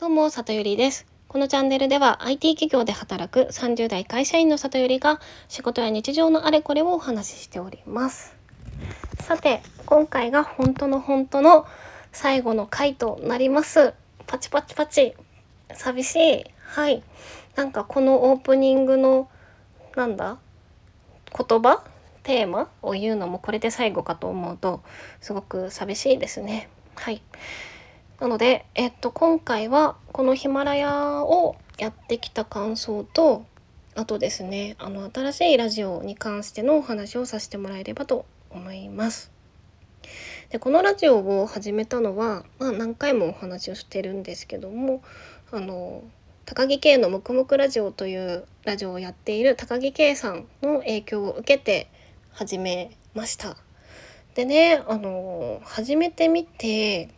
どうも、里ゆりです。このチャンネルでは IT 企業で働く30代会社員の里ゆりが仕事や日常のあれこれをお話ししております。さて、今回が本当の本当の最後の回となります。パチパチパチ。寂しい。はい。なんかこのオープニングの、なんだ？言葉？テーマ？を言うのもこれで最後かと思うとすごく寂しいですね。はい。なので、えっと、今回はこのヒマラヤをやってきた感想とあとですねあの新しいラジオに関してのお話をさせてもらえればと思います。でこのラジオを始めたのは、まあ、何回もお話をしてるんですけどもあの高木圭の「むくむくラジオ」というラジオをやっている高木圭さんの影響を受けて始めました。でねあの始めてみて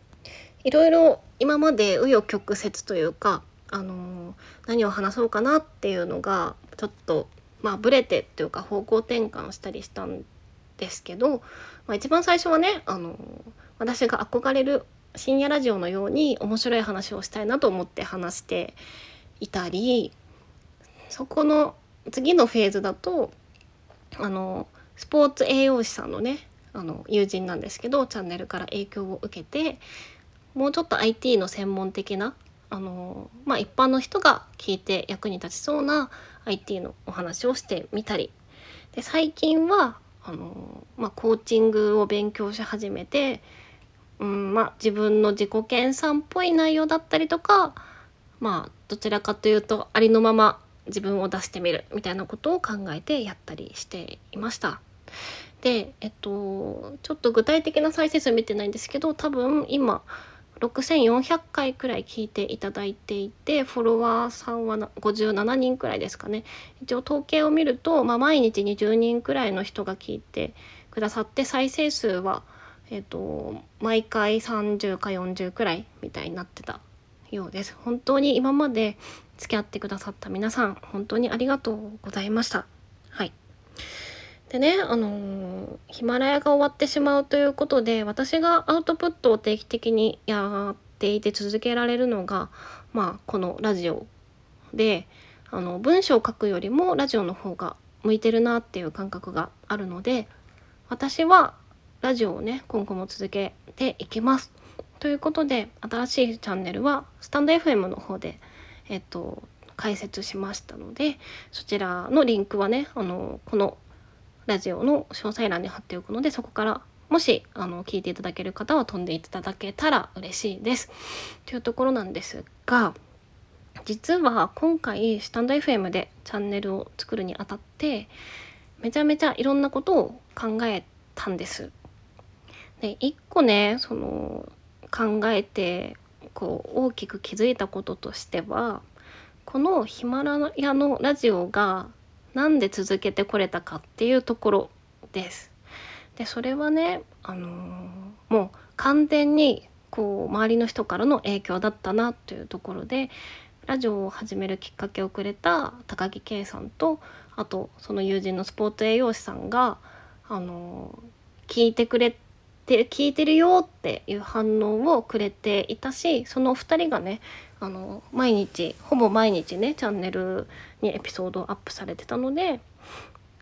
いろいろ今まで紆余曲折というか、あの何を話そうかなっていうのがちょっとまあブレてっていうか方向転換したりしたんですけど、まあ、一番最初はね、あの私が憧れる深夜ラジオのように面白い話をしたいなと思って話していたりそこの次のフェーズだとあのスポーツ栄養士さんのねあの友人なんですけどチャンネルから影響を受けてもうちょっと IT の専門的なあの、まあ、一般の人が聞いて役に立ちそうな IT のお話をしてみたりで最近はあの、まあ、コーチングを勉強し始めて、うんまあ、自分の自己研鑽っぽい内容だったりとか、まあ、どちらかというとありのまま自分を出してみるみたいなことを考えてやったりしていました。でえっとちょっと具体的な再生数見てないんですけど多分今6400回くらい聞いていただいていてフォロワーさんは57人くらいですかね。一応統計を見ると、まあ、毎日20人くらいの人が聞いてくださって再生数は、えっと、毎回30か40くらいみたいになってたようです。本当に今まで付き合ってくださった皆さん本当にありがとうございました。はい。でねあのヒマラヤが終わってしまうということで私がアウトプットを定期的にやっていて続けられるのがまあこのラジオであの文章を書くよりもラジオの方が向いてるなっていう感覚があるので私はラジオをね今後も続けていきます。ということで新しいチャンネルはスタンド FM の方でえっと解説しましたのでそちらのリンクはねあのこのラジオの詳細欄に貼っておくのでそこからもしあの聞いていただける方は飛んでいただけたら嬉しいです。というところなんですが実は今回スタンド FM でチャンネルを作るにあたってめちゃめちゃいろんなことを考えたんです。で一個ねその考えてこう大きく気づいたこととしてはこのヒマラヤのラジオがなんで続けてこれたかっていうところです。でそれはね、あのーもう完全にこう周りの人からの影響だったなというところでラジオを始めるきっかけをくれた高木圭さんとあとその友人のスポーツ栄養士さんが、あのー聞いてくれてて聞いてるよっていう反応をくれていたしその2人がねあの毎日ほぼ毎日ねチャンネルにエピソードアップされてたので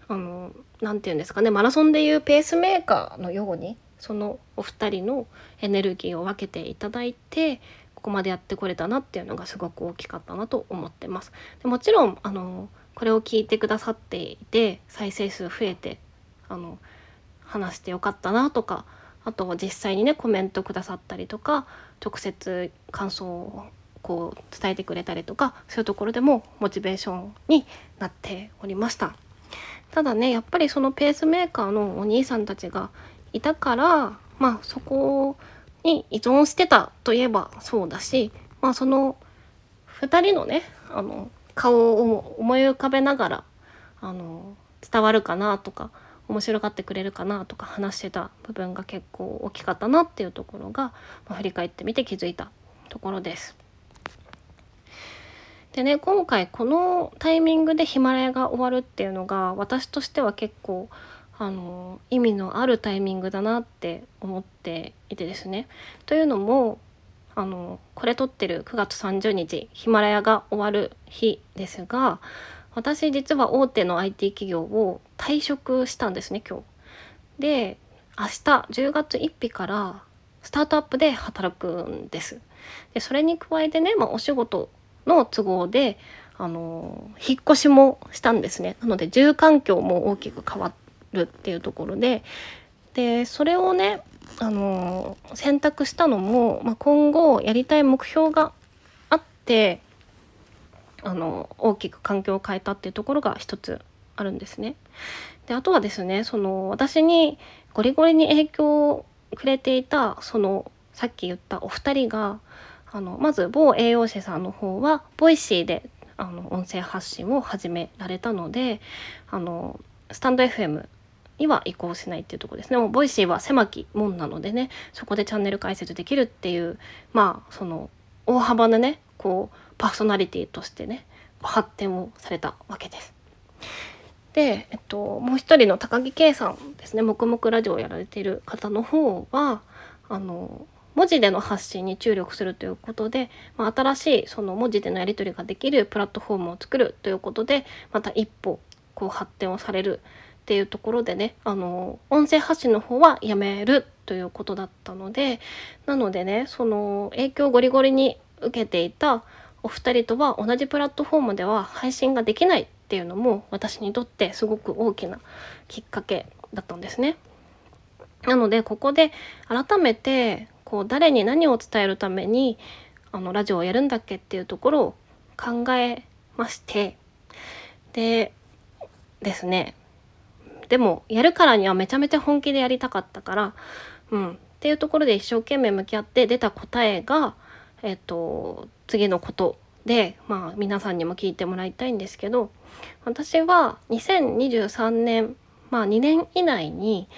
あのなて言うんですかねマラソンでいうペースメーカーのようにそのお二人のエネルギーを分けていただいてここまでやってこれたなっていうのがすごく大きかったなと思ってます。でもちろんあのこれを聞いてくださっていて再生数増えてあの話してよかったなとかあと実際にねコメントくださったりとか直接感想をこう伝えてくれたりとかそういうところでもモチベーションになっておりました。ただねやっぱりそのペースメーカーのお兄さんたちがいたからまあそこに依存してたといえばそうだしまあその2人のねあの顔を思い浮かべながらあの伝わるかなとか面白がってくれるかなとか話してた部分が結構大きかったなっていうところが、まあ、振り返ってみて気づいたところです。でね今回このタイミングでヒマラヤが終わるっていうのが私としては結構あの意味のあるタイミングだなって思っていてですね。というのもあのこれ撮ってる9月30日ヒマラヤが終わる日ですが私実は大手の IT 企業を退職したんですね今日。で明日10月1日からスタートアップで働くんです。でそれに加えてね、まあ、お仕事の都合であの引っ越しもしたんですね。なので住環境も大きく変わるっていうところででそれをねあの選択したのも、まあ、今後やりたい目標があってあの大きく環境を変えたっていうところが一つあるんですね。であとはですねその私にゴリゴリに影響をくれていたそのさっき言ったお二人があのまず某栄養士さんの方は Voicy であの音声発信を始められたのであのスタンド FM には移行しないっていうとこですねもう Voicy は狭き門なのでねそこでチャンネル開設できるっていうまあその大幅なねこうパーソナリティとしてね発展をされたわけです。で、えっと、もう一人の高木圭さんですね。黙々ラジオをやられている方の方はあの文字での発信に注力するということで、まあ、新しいその文字でのやり取りができるプラットフォームを作るということでまた一歩こう発展をされるっていうところでねあの音声発信の方はやめるということだったのでなのでねその影響をゴリゴリに受けていたお二人とは同じプラットフォームでは配信ができないっていうのも私にとってすごく大きなきっかけだったんですね。なのでここで改めてこう誰に何を伝えるためにあのラジオをやるんだっけっていうところを考えましてでですねでもやるからにはめちゃめちゃ本気でやりたかったからうんっていうところで一生懸命向き合って出た答えがえっと次のことで、まあ、皆さんにも聞いてもらいたいんですけど私は2023年、まあ、2年以内に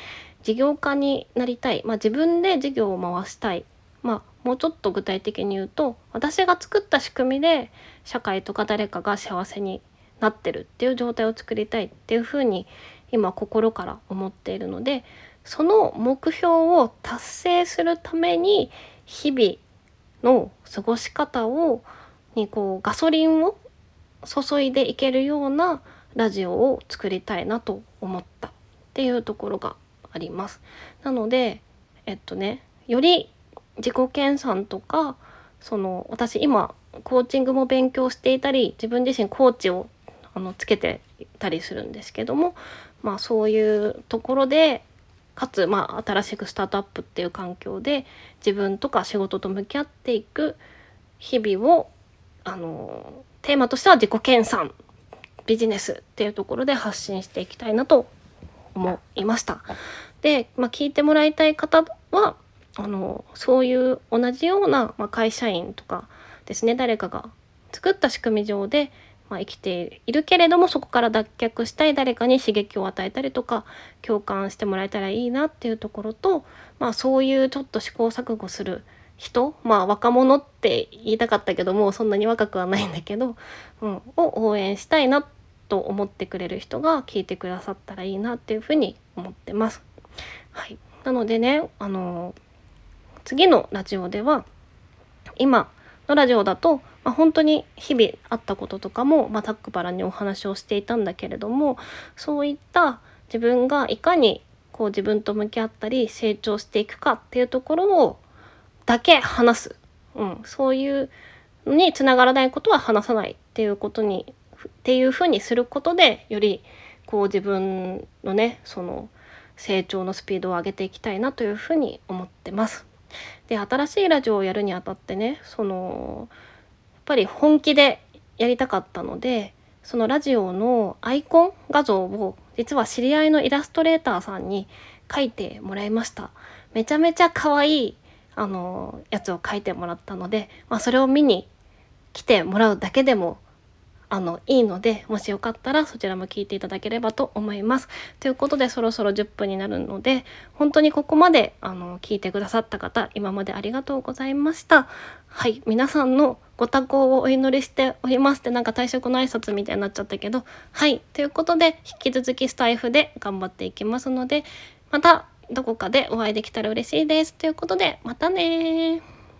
事業家になりたい、まあ、自分で事業を回したい、まあ、もうちょっと具体的に言うと私が作った仕組みで社会とか誰かが幸せになってるっていう状態を作りたいっていうふうに今心から思っているのでその目標を達成するために日々の過ごし方をにこうガソリンを注いでいけるようなラジオを作りたいなと思ったっていうところがあります。なのでえっとねより自己研鑽とかその私今コーチングも勉強していたり自分自身コーチをあのつけてたりするんですけどもまあそういうところでかつ、まあ、新しくスタートアップっていう環境で自分とか仕事と向き合っていく日々をあのテーマとしては自己研鑽ビジネスっていうところで発信していきたいなと思いました。で、まあ、聞いてもらいたい方はあのそういう同じような、まあ、会社員とかですね誰かが作った仕組み上でまあ、生きているけれどもそこから脱却したい誰かに刺激を与えたりとか共感してもらえたらいいなっていうところと、まあ、そういうちょっと試行錯誤する人？まあ若者って言いたかったけどもそんなに若くはないんだけど、うん、を応援したいなと思ってくれる人が聞いてくださったらいいなっていうふうに思ってます。はい、なのでねあの次のラジオでは今のラジオだとまあ、本当に日々あったこととかも、まあ、タックパラにお話をしていたんだけれどもそういった自分がいかにこう自分と向き合ったり成長していくかっていうところをだけ話す、うん、そういうのにつながらないことは話さないっていうことにっていうふうにすることでよりこう自分のねその成長のスピードを上げていきたいなというふうに思ってます。で新しいラジオをやるにあたってねそのぱり本気でやりたかったのでそのラジオのアイコン画像を実は知り合いのイラストレーターさんに描いてもらいました。めちゃめちゃ可愛いあのやつを描いてもらったので、まあ、それを見に来てもらうだけでもあのいいのでもしよかったらそちらも聞いていただければと思います。ということでそろそろ10分になるので本当にここまであの聞いてくださった方今までありがとうございました。はい皆さんのご多幸をお祈りしておりますってなんか退職の挨拶みたいになっちゃったけどはいということで引き続きスタイフで頑張っていきますのでまたどこかでお会いできたら嬉しいです。ということでまたね